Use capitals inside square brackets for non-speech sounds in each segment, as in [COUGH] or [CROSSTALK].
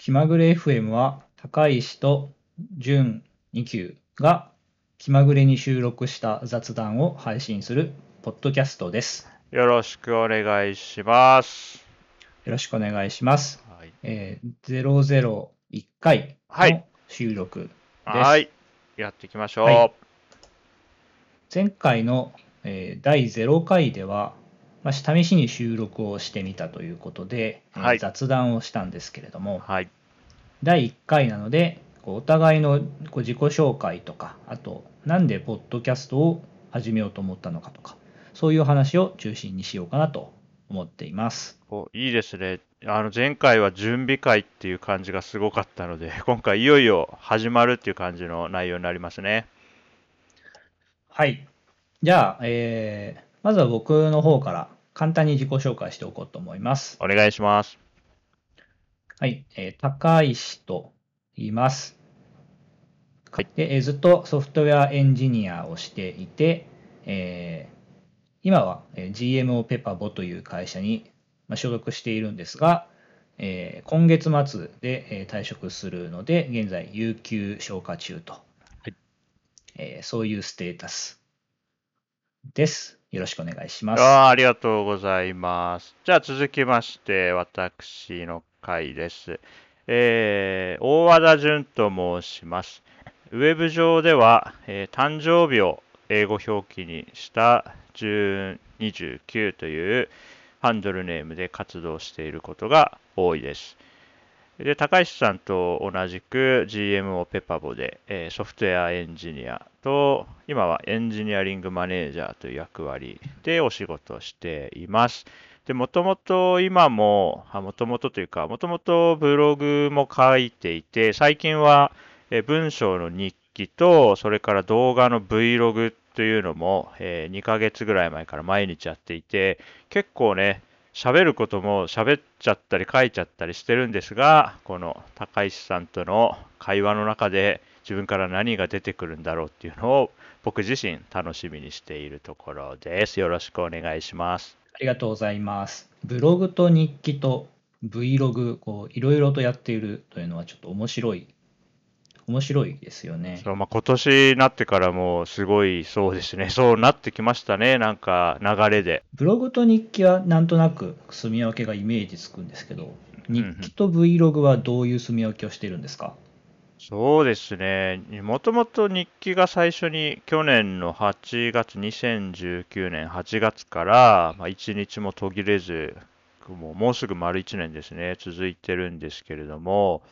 気まぐれ FM は高石と純2級が気まぐれに収録した雑談を配信するポッドキャストです。よろしくお願いします。よろしくお願いします。はい。えー、001回はいの収録です。はい。やっていきましょう。はい前回の、えー第0回では、まあ、試しに収録をしてみたということで、えーはい雑談をしたんですけれども、はい。第1回なのでお互いの自己紹介とかあとなんでポッドキャストを始めようと思ったのかとかそういう話を中心にしようかなと思っています。おいいですね。あの前回は準備会っていう感じがすごかったので、[LAUGHS] 今回いよいよ始まるっていう感じの内容になりますね。はい。じゃあ、えーまずは僕の方から簡単に自己紹介しておこうと思います。お願いします。はい。えー高石と言います。はいで、えーずっとソフトウェアエンジニアをしていて、えー今はえー GMO ペパボという会社にまあ所属しているんですが、えー今月末でえー退職するので、現在、有給消化中と、いえーそういうステータスです。よろしくお願いします。あありがとうございます。じゃあ続きまして、私の回です。えー大和田淳と申します。ウェブ上では、えー誕生日を英語表記にした1029というハンドルネームで活動していることが多いです。で高石さんと同じく GMO ペパボで、えーソフトウェアエンジニアと今はエンジニアリングマネージャーという役割でお仕事をしています。で、もともと今も、もともとというか、もともとブログも書いていて、最近は文章の日記と、それから動画の Vlog というのも、え2ヶ月ぐらい前から毎日やっていて、結構ね、喋ることも喋っちゃったり書いちゃったりしてるんですが、この高石さんとの会話の中で自分から何が出てくるんだろうっていうのを僕自身楽しみにしているところです。よろしくお願いします。ありがとうございます。ブログと日記と Vlog、こう、いろいろとやっているというのはちょっと面白い、面白いですよね。そうまあ、今年になってからもすごいそうですね。[LAUGHS] そうなってきましたね。なんか流れで。ブログと日記はなんとなく住み分けがイメージつくんですけど、日記と Vlog はどういう住み分けをしているんですか？そうですね。もともと日記が最初に去年の8月、2019年8月から、まあ、1日も途切れず、もうもうすぐ丸1年ですね、続いてるんですけれども、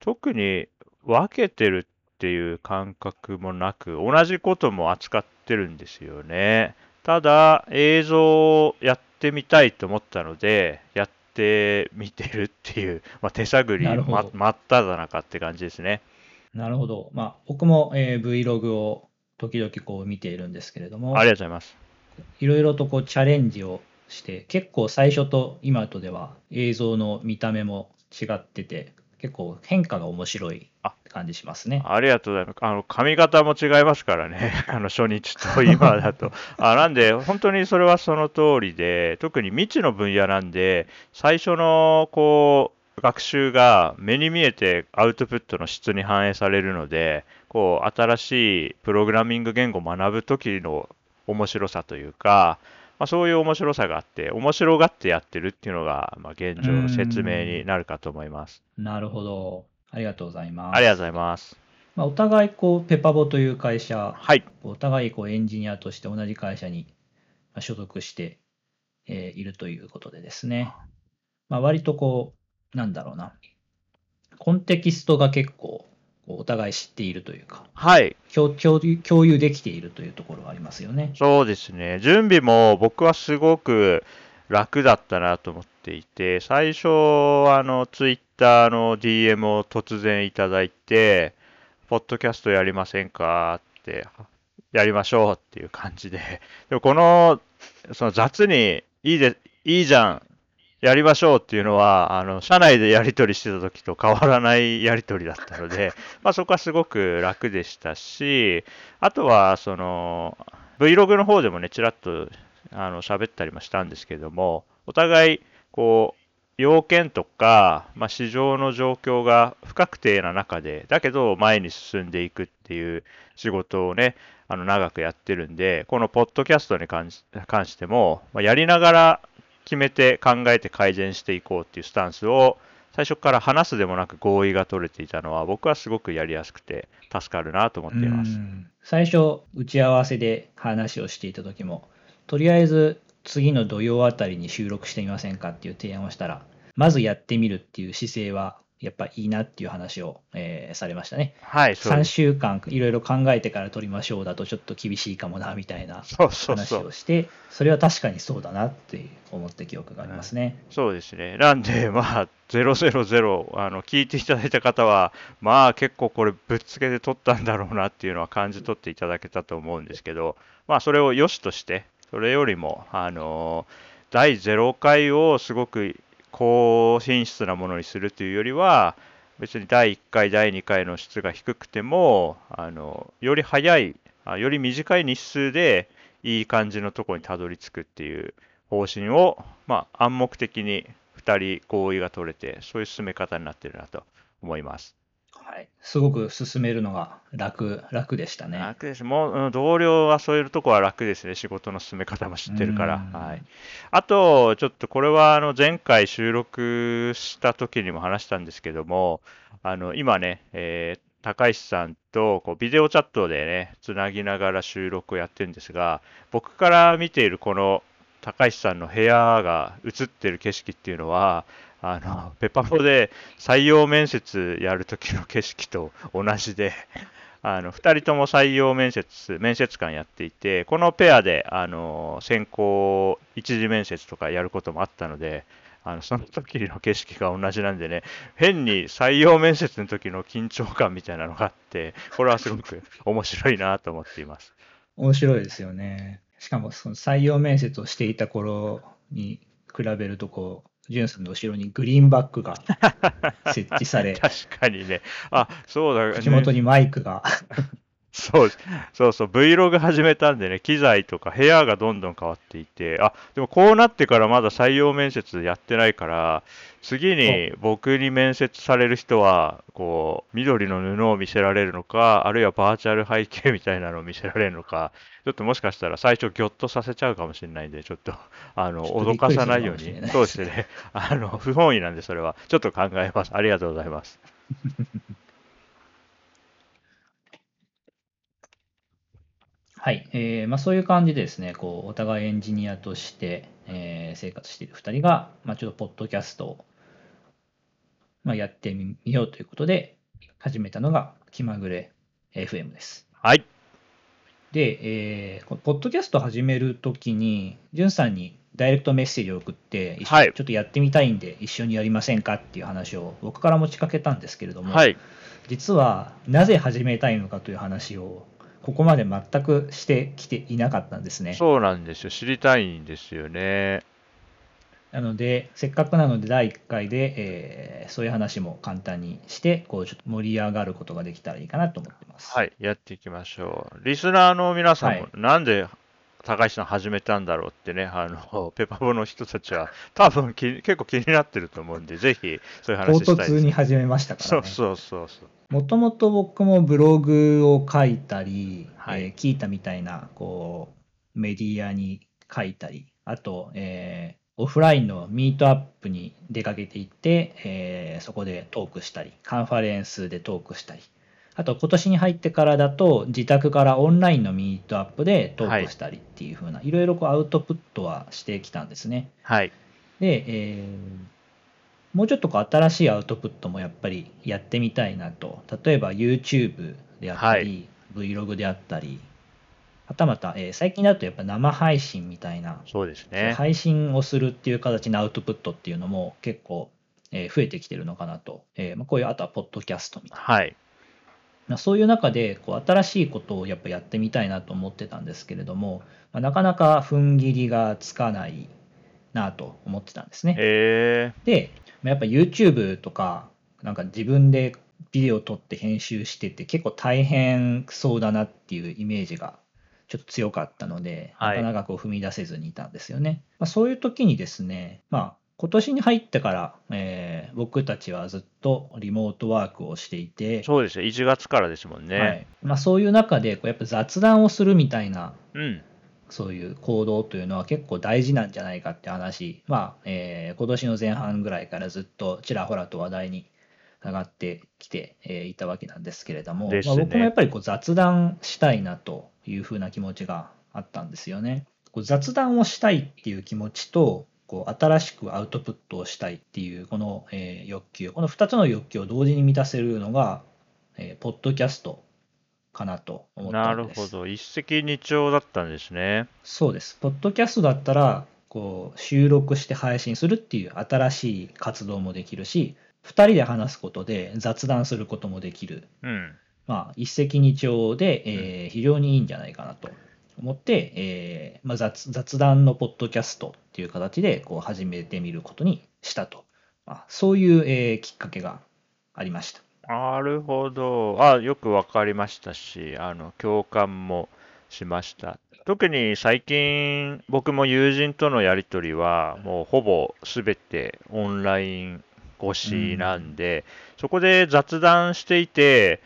特に分けてるっていう感覚もなく、同じことも扱ってるんですよね。ただ、映像をやってみたいと思ったので、やってみてるっていう、まあ、手探り、ま、真っ只中って感じですね。なるほど。まあ、僕も、えー Vlog を時々こう見ているんですけれども、ありがとうございます。いろいろとこうチャレンジをして、結構最初と今とでは映像の見た目も違ってて、結構変化が面白い感じしますね。ありがとうございます。あの、髪型も違いますからね。[LAUGHS] あの、初日と今だと。あ、なんで、本当にそれはその通りで、特に未知の分野なんで、最初の、こう、学習が目に見えてアウトプットの質に反映されるので、こう、新しいプログラミング言語を学ぶ時の面白さというか、まあ、そういう面白さがあって、面白がってやってるっていうのが、まあ、現状の説明になるかと思います。なるほど。ありがとうございます。ありがとうございます。まあ、お互いこうペパボという会社、はい。お互いこうエンジニアとして同じ会社にまあ所属して、えーいるということでですね、まあ、割とこう、なんだろうな、コンテキストが結構お互い知っているというかはい。共共有、共有できているというところがありますよね。そうですね。準備も僕はすごく楽だったなと思っていて、最初、あの、ツイッターの DM を突然いただいて、ポッドキャストやりませんかって、やりましょうっていう感じで。でもこの、その雑に、いいで、いいじゃん、やりましょうっていうのは、あの、社内でやり取りしてた時と変わらないやり取りだったので、[LAUGHS] まあそこはすごく楽でしたし、あとは、その、Vlog の方でもね、ちらっと、あの、喋ったりもしたんですけども、お互い、こう、要件とか、まあ、市場の状況が不確定な中で、だけど前に進んでいくっていう仕事をね、あの長くやってるんで、このポッドキャストに関しても、まあ、やりながら決めて考えて改善していこうっていうスタンスを最初から話すでもなく合意が取れていたのは僕はすごくやりやすくて助かるなと思っています。最初打ち合わせで話をしていた時もとりあえず次の土曜あたりに収録してみませんかっていう提案をしたらまずやってみるっていう姿勢はやっぱいいなっていう話を、えー、されましたね。はい、3週間いろいろ考えてから取りましょうだとちょっと厳しいかもなみたいな話をしてそれは確かにそうだなって思った記憶がありますね。うん、そうですね。なんで、まあ、000あの聞いていただいた方は、まあ結構これぶっつけで取ったんだろうなっていうのは感じ取っていただけたと思うんですけど、まあそれを良しとして、それよりも、あの第0回をすごく高品質なものにするというよりは、別に第1回、第2回の質が低くても、あのより早い、より短い日数でいい感じのとこにたどり着くっていう方針を、まあ、暗黙的に2人合意が取れて、そういう進め方になってるなと思います。はい、すごく進めるのが楽、楽でしたね。楽です。もう、同僚はそういうとこは楽ですね。仕事の進め方も知ってるから。はい。あと、ちょっとこれは、あの、前回収録した時にも話したんですけども、あの、今ね、えー、高石さんとこうビデオチャットでね、つなぎながら収録をやってるんですが、僕から見ているこの高石さんの部屋が映ってる景色っていうのは、あの、ペパポで採用面接やるときの景色と同じで、あの、二人とも採用面接、面接官やっていて、このペアで、あの、先行一次面接とかやることもあったので、あの、その時の景色が同じなんでね、変に採用面接の時の緊張感みたいなのがあって、これはすごく面白いなと思っています。面白いですよね。しかも、その採用面接をしていた頃に比べると、こう、ジュンさんの後ろにグリーンバックが [LAUGHS] 設置され、確かにね。あ、そうだ、ね。口元にマイクがそう、そうそう、Vlog 始めたんでね、機材とか部屋がどんどん変わっていて、あ、でもこうなってからまだ採用面接やってないから、次に僕に面接される人は、こう、緑の布を見せられるのか、あるいはバーチャル背景みたいなのを見せられるのか、ちょっともしかしたら最初ギョッとさせちゃうかもしれないんで、ちょっと、あの、脅かさないように。そうですね。あの、不本意なんで、それは。ちょっと考えます。ありがとうございます。[LAUGHS] はい、えーまあ、そういう感じでですね、こうお互いエンジニアとして、えー、生活している2人が、まあ、ちょっとポッドキャストを、まあ、やってみようということで、始めたのが気まぐれ FM です。はい。で、えー、ポッドキャスト始めるときに、じゅんさんにダイレクトメッセージを送って、はい、ちょっとやってみたいんで、一緒にやりませんかっていう話を僕から持ちかけたんですけれども、はい、実はなぜ始めたいのかという話をここまで全くしてきていなかったんですね。そうなんですよ。知りたいんですよね。なので、せっかくなので第1回で、えー、そういう話も簡単にして、こうちょっと盛り上がることができたらいいかなと思ってます。はい、やっていきましょう。リスナーの皆さんも、なんで高橋さん始めたんだろうってね、あの、[LAUGHS] ペパボの人たちは [LAUGHS] 多分き結構気になってると思うんで、ぜひそういう話したいです。唐突に始めましたからね。そうそうそうもともと僕もブログを書いたり、はい、えー、聞いたみたいな、こう、メディアに書いたり、あと、えー、オフラインのミートアップに出かけていって、えー、そこでトークしたり、カンファレンスでトークしたり、あと今年に入ってからだと自宅からオンラインのミートアップでトークしたりっていう風な、はい、いろいろこうアウトプットはしてきたんですね。はい。で、えー、もうちょっとこう新しいアウトプットもやっぱりやってみたいなと。例えば YouTube であったり、はい、Vlog であったり、はたまた、えー、最近だとやっぱ生配信みたいな、そうですね。配信をするっていう形のアウトプットっていうのも結構、えー、増えてきてるのかなと。えーまあ、こういう、あとはポッドキャストみたいな。はい。そういう中でこう新しいことをやっぱやってみたいなと思ってたんですけれども、まあ、なかなか踏ん切りがつかないなと思ってたんですね。で、まあ、やっぱ YouTube とかなんか自分でビデオ撮って編集してて結構大変そうだなっていうイメージがちょっと強かったので、なかなかこう踏み出せずにいたんですよね。まあ、そういう時にですね、まあ、今年に入ってから、えー僕たちはずっとリモートワークをしていて、そうですね。1月からですもんね。はいまあ、そういう中でこうやっぱ雑談をするみたいなうん。そういう行動というのは結構大事なんじゃないかって話、まあえー今年の前半ぐらいからずっとちらほらと話題に上がってきて、えーいたわけなんですけれども、まあ、僕もやっぱりこう雑談したいなというふうな気持ちがあったんですよね。こう雑談をしたいっていう気持ちとこう新しくアウトプットをしたいっていうこの、えー欲求この2つの欲求を同時に満たせるのが、えーポッドキャストかなと思ったなんる。ほど。一石二鳥だったんですね。そうです。ポッドキャストだったら、こう、収録して配信するっていう新しい活動もできるし、二人で話すことで雑談することもできる。うん。まあ、一石二鳥で、えー非常にいいんじゃないかなと思って、えーまあ、雑雑談のポッドキャストっていう形でこう始めてみることにしたと。まあ、そういう、えーきっかけがありました。なるほど。あ、よくわかりましたし、あの、共感もしました。特に最近、僕も友人とのやりとりは、もうほぼすべてオンライン越しなんで、そこで雑談していて、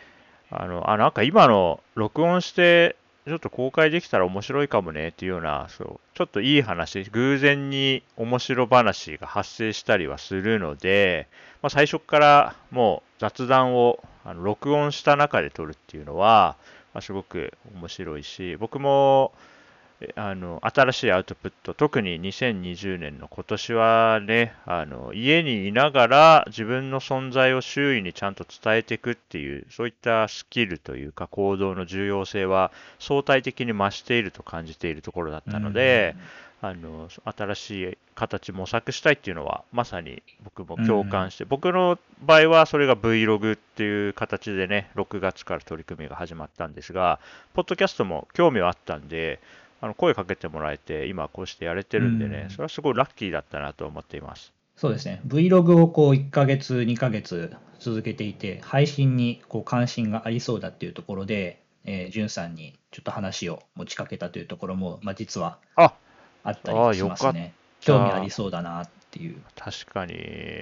あの、あ、なんか今の録音して、ちょっと公開できたら面白いかもねっていうような、そう、ちょっといい話、偶然に面白話が発生したりはするので、まあ、最初からもう雑談をあの録音した中で撮るっていうのは、まあ、すごく面白いし、僕もあの新しいアウトプット、特に2020年の今年はね、あの家にいながら自分の存在を周囲にちゃんと伝えていくっていう、そういったスキルというか行動の重要性は相対的に増していると感じているところだったので、あの新しい形模索したいっていうのはまさに僕も共感して、僕の場合はそれが Vlog っていう形でね6月から取り組みが始まったんですがポッドキャストも興味はあったんであの声かけてもらえて今こうしてやれてるんでね、うんそれはすごいラッキーだったなと思っていますそうですね。Vlog をこう1ヶ月、2ヶ月続けていて、配信にこう関心がありそうだっていうところで、えー、じゅんさんにちょっと話を持ちかけたというところも、まあ、実はああったりしますあね。た興味ありそうだなっていう。確かに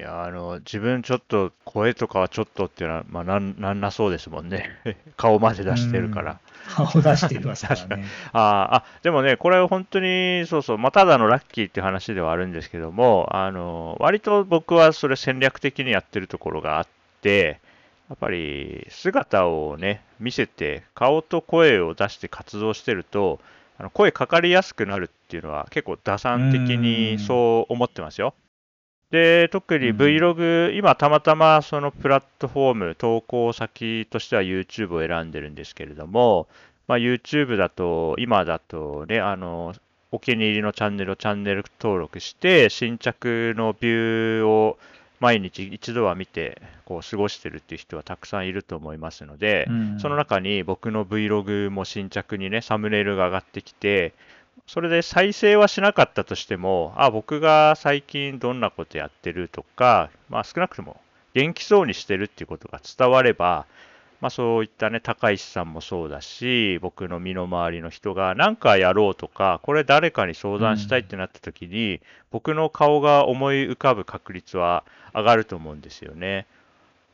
あの自分ちょっと声とかはちょっとっていうのは、まあ、なんなんなそうですもんね [LAUGHS] 顔まで出してるから、顔出していますからね。[LAUGHS] あーあ、でもね、これ本当に、そうそう、まあ、ただのラッキーっていう話ではあるんですけども、あの、割と僕はそれ戦略的にやってるところがあって、やっぱり姿をね、見せて、顔と声を出して活動してると、あの声かかりやすくなるっていうのは結構打算的にそう思ってますよ。で、特にうん。Vlog、今たまたまそのプラットフォーム、投稿先としては YouTube を選んでるんですけれども、まあ、YouTube だと、今だとね、あの、お気に入りのチャンネルをチャンネル登録して、新着のビューを毎日一度は見て、こう過ごしてるっていう人はたくさんいると思いますので、うん。その中に僕の Vlog も新着にね、サムネイルが上がってきて、それで再生はしなかったとしても、あ、僕が最近どんなことやってるとか、まあ少なくとも元気そうにしてるっていうことが伝われば、まあそういったね、高石さんもそうだし、僕の身の回りの人が何かやろうとか、これ誰かに相談したいってなった時に、僕の顔が思い浮かぶ確率は上がると思うんですよね。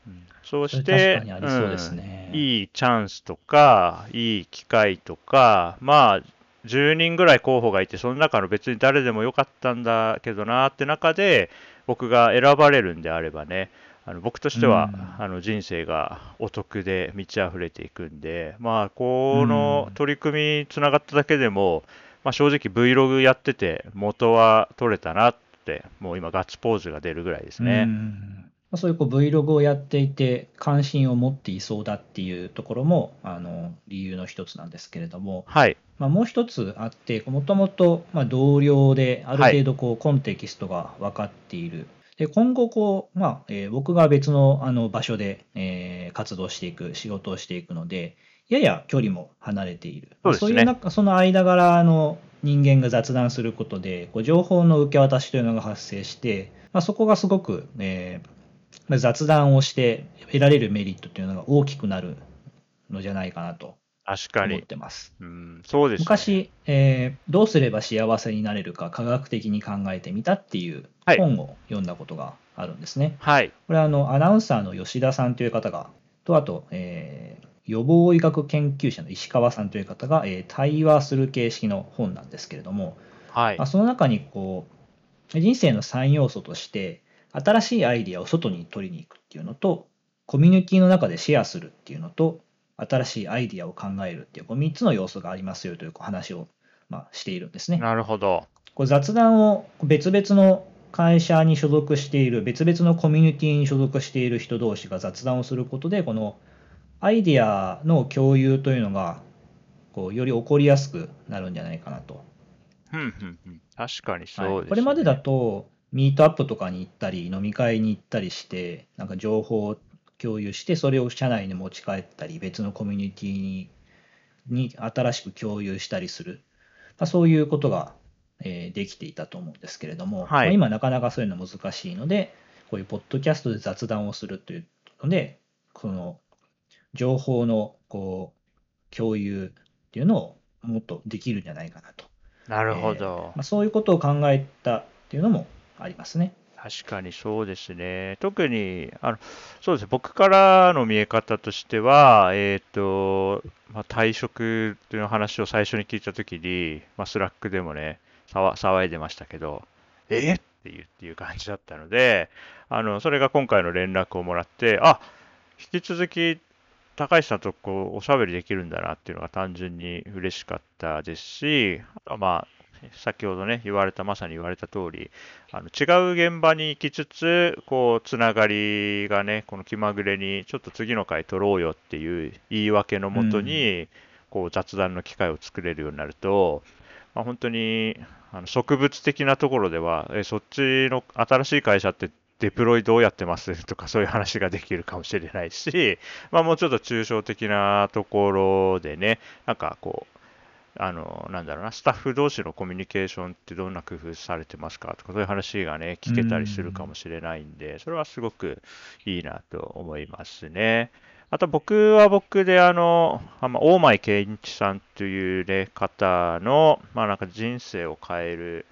うんそうして、そうねうんいいチャンスとか、いい機会とか、まあ、10人ぐらい候補がいて、その中の別に誰でもよかったんだけどなって中で、僕が選ばれるんであればね、あの僕としては、うん。あの人生がお得で満ち溢れていくんで、まあ、このうん取り組みつながっただけでも、まあ、正直 Vlog やってて元は取れたなって、もう今ガッツポーズが出るぐらいですね。うんまあそういうこう Vlog をやっていて関心を持っていそうだっていうところもあの理由の一つなんですけれども、はい。まあ、もう一つあってもともとまあ同僚である程度こうコンテキストが分かっている、で今後こう、まあえー僕が別のあの場所で、えー活動していく仕事をしていくのでやや距離も離れている。そうですね。いう中その間柄の人間が雑談することでこう情報の受け渡しというのが発生して、まあ、そこがすごく、えーまあ雑談をして得られるメリットというのが大きくなるのじゃないかなと確かに思っ。てます。うん、そうです、ね。昔、えーどうすれば幸せになれるか科学的に考えてみたっていうはい本を読んだことがあるんですね。はい。これはあのアナウンサーの吉田さんという方が、とあと、えー予防医学研究者の石川さんという方が、えー対話する形式の本なんですけれども、はいまあ、。その中にこう人生の3要素として新しいアイディアを外に取りに行くっていうのとコミュニティの中でシェアするっていうのと新しいアイディアを考えるっていうこの3つの要素がありますよという話を、まあ、しているんですね。なるほど。こう雑談を別々の会社に所属している別々のコミュニティに所属している人同士が雑談をすることでこのアイディアの共有というのがこうより起こりやすくなるんじゃないかなとうんうんうん。確かにそうです、ねはいこれまでだと、ミートアップとかに行ったり、飲み会に行ったりして、なんか情報を共有して、それを社内に持ち帰ったり、別のコミュニティにに新しく共有したりする、まあ、そういうことが、えーできていたと思うんですけれども、はいまあ今なかなかそういうの難しいので、こういうポッドキャストで雑談をするというので、この情報のこう共有っていうのをもっとできるんじゃないかなと。なるほど。まあ、そういうことを考えたっていうのもありますね。確かにそうですね。特に、あの、そうですね。僕からの見え方としては、えっ、と、まあ、退職という話を最初に聞いたときに、まあ、 Slack でもね、騒いでましたけど、えっていうっていう感じだったので、あの、それが今回の連絡をもらって、あ、引き続き高橋さんとこうおしゃべりできるんだなっていうのが単純に嬉しかったですし、あまあ、先ほどね、言われた、まさに言われた通り、あの違う現場に行きつつ、こう、つながりがね、この気まぐれに、ちょっと次の回取ろうよっていう言い訳のもとに、こう、雑談の機会を作れるようになると、まあ、本当にあの植物的なところでは、えそっちの新しい会社ってデプロイどうやってます [LAUGHS] とかそういう話ができるかもしれないし、まあ、もうちょっと抽象的なところでね、なんかこう、あの、なんだろうな、スタッフ同士のコミュニケーションってどんな工夫されてますかとか、そういう話がね、聞けたりするかもしれないんで、それはすごくいいなと思いますね。あと僕は僕であの、あまあ、大前健一さんという、ね、方の、まあなんか人生を変える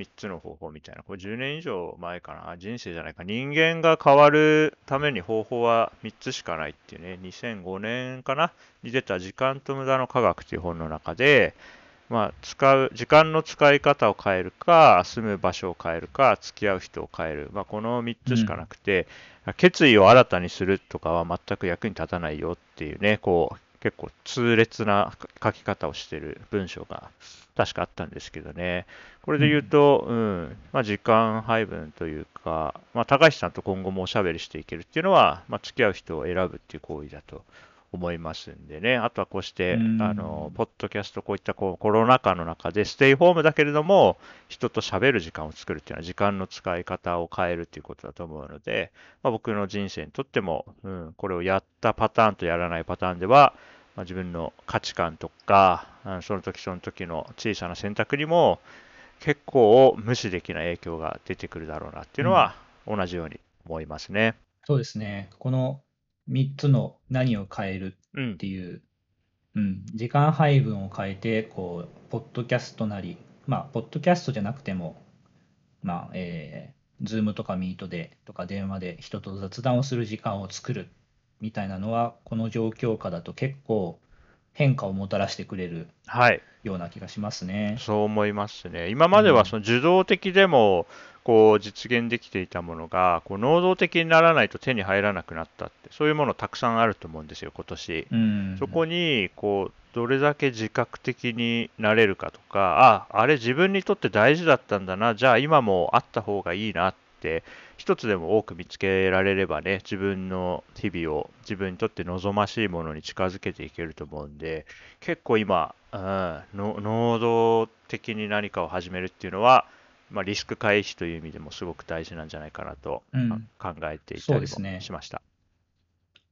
3つの方法みたいな、これ10年以上前かな、あ人生じゃないか、人間が変わるために方法は3つしかないっていうね、2005年かな、に出た時間と無駄の科学という本の中で、まあ、使う、時間の使い方を変えるか、住む場所を変えるか、付き合う人を変える。まあ、この3つしかなくて、決意を新たにするとかは全く役に立たないよっていうね、こう、結構痛烈な書き方をしてる文章が確かあったんですけどね。これで言うと、うん、まあ、時間配分というか、まあ、高橋さんと今後もおしゃべりしていけるっていうのは、まあ、付き合う人を選ぶっていう行為だと思いますんでね。あとはこうして、うんあの、ポッドキャスト、こういったこうコロナ禍の中で、ステイホームだけれども、人と喋る時間を作るっていうのは、時間の使い方を変えるっていうことだと思うので、まあ、僕の人生にとっても、うん、これをやったパターンとやらないパターンでは、まあ、自分の価値観とか、うんその時その時の小さな選択にも、結構無視できない影響が出てくるだろうなっていうのは、同じように思いますね。そうですね。この3つの何を変えるうんっ。ていう、うん、時間配分を変えて、こう、ポッドキャストなり、まあ、ポッドキャストじゃなくても、まあ、えー、ズームとかミートでとか電話で人と雑談をする時間を作るみたいなのは、この状況下だと結構変化をもたらしてくれるはい。ような気がしますね。そう思いますね。今まではその受動的でもこう実現できていたものがこう能動的にならないと手に入らなくなったってそういうものたくさんあると思うんですよ今年。うん。そこにこうどれだけ自覚的になれるかとかああれ自分にとって大事だったんだなじゃあ今もあった方がいいなって一つでも多く見つけられればね自分の日々を自分にとって望ましいものに近づけていけると思うんで結構今、うん、の能動的に何かを始めるっていうのは、まあ、リスク回避という意味でもすごく大事なんじゃないかなとうん考えていたりもしました。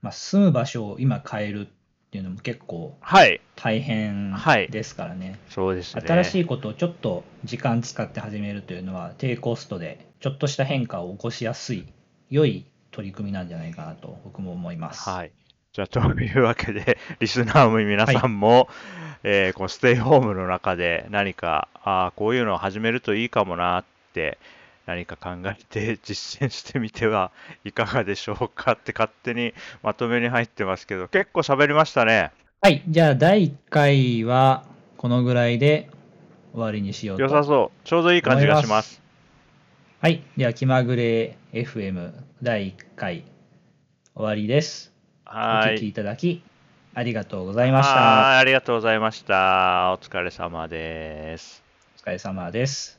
まあ、住む場所を今変えるっていうのも結構はい、大変はいですからね。そうですね。新しいことをちょっと時間使って始めるというのは低コストでちょっとした変化を起こしやすい良い取り組みなんじゃないかなと僕も思います。はい。じゃあ、というわけで、リスナーも皆さんも、[LAUGHS] えーこうステイホームの中で何か、ああ、こういうのを始めるといいかもなって、何か考えて実践してみてはいかがでしょうかって勝手にまとめに入ってますけど、結構喋りましたね。はい。じゃあ、第1回はこのぐらいで終わりにしようと。良さそう。ちょうどいい感じがします。はい。では、気まぐれ FM 第1回終わりです。おはい。聞きいただきありがとうございました。はいありがとうございました。お疲れ様です。お疲れ様です。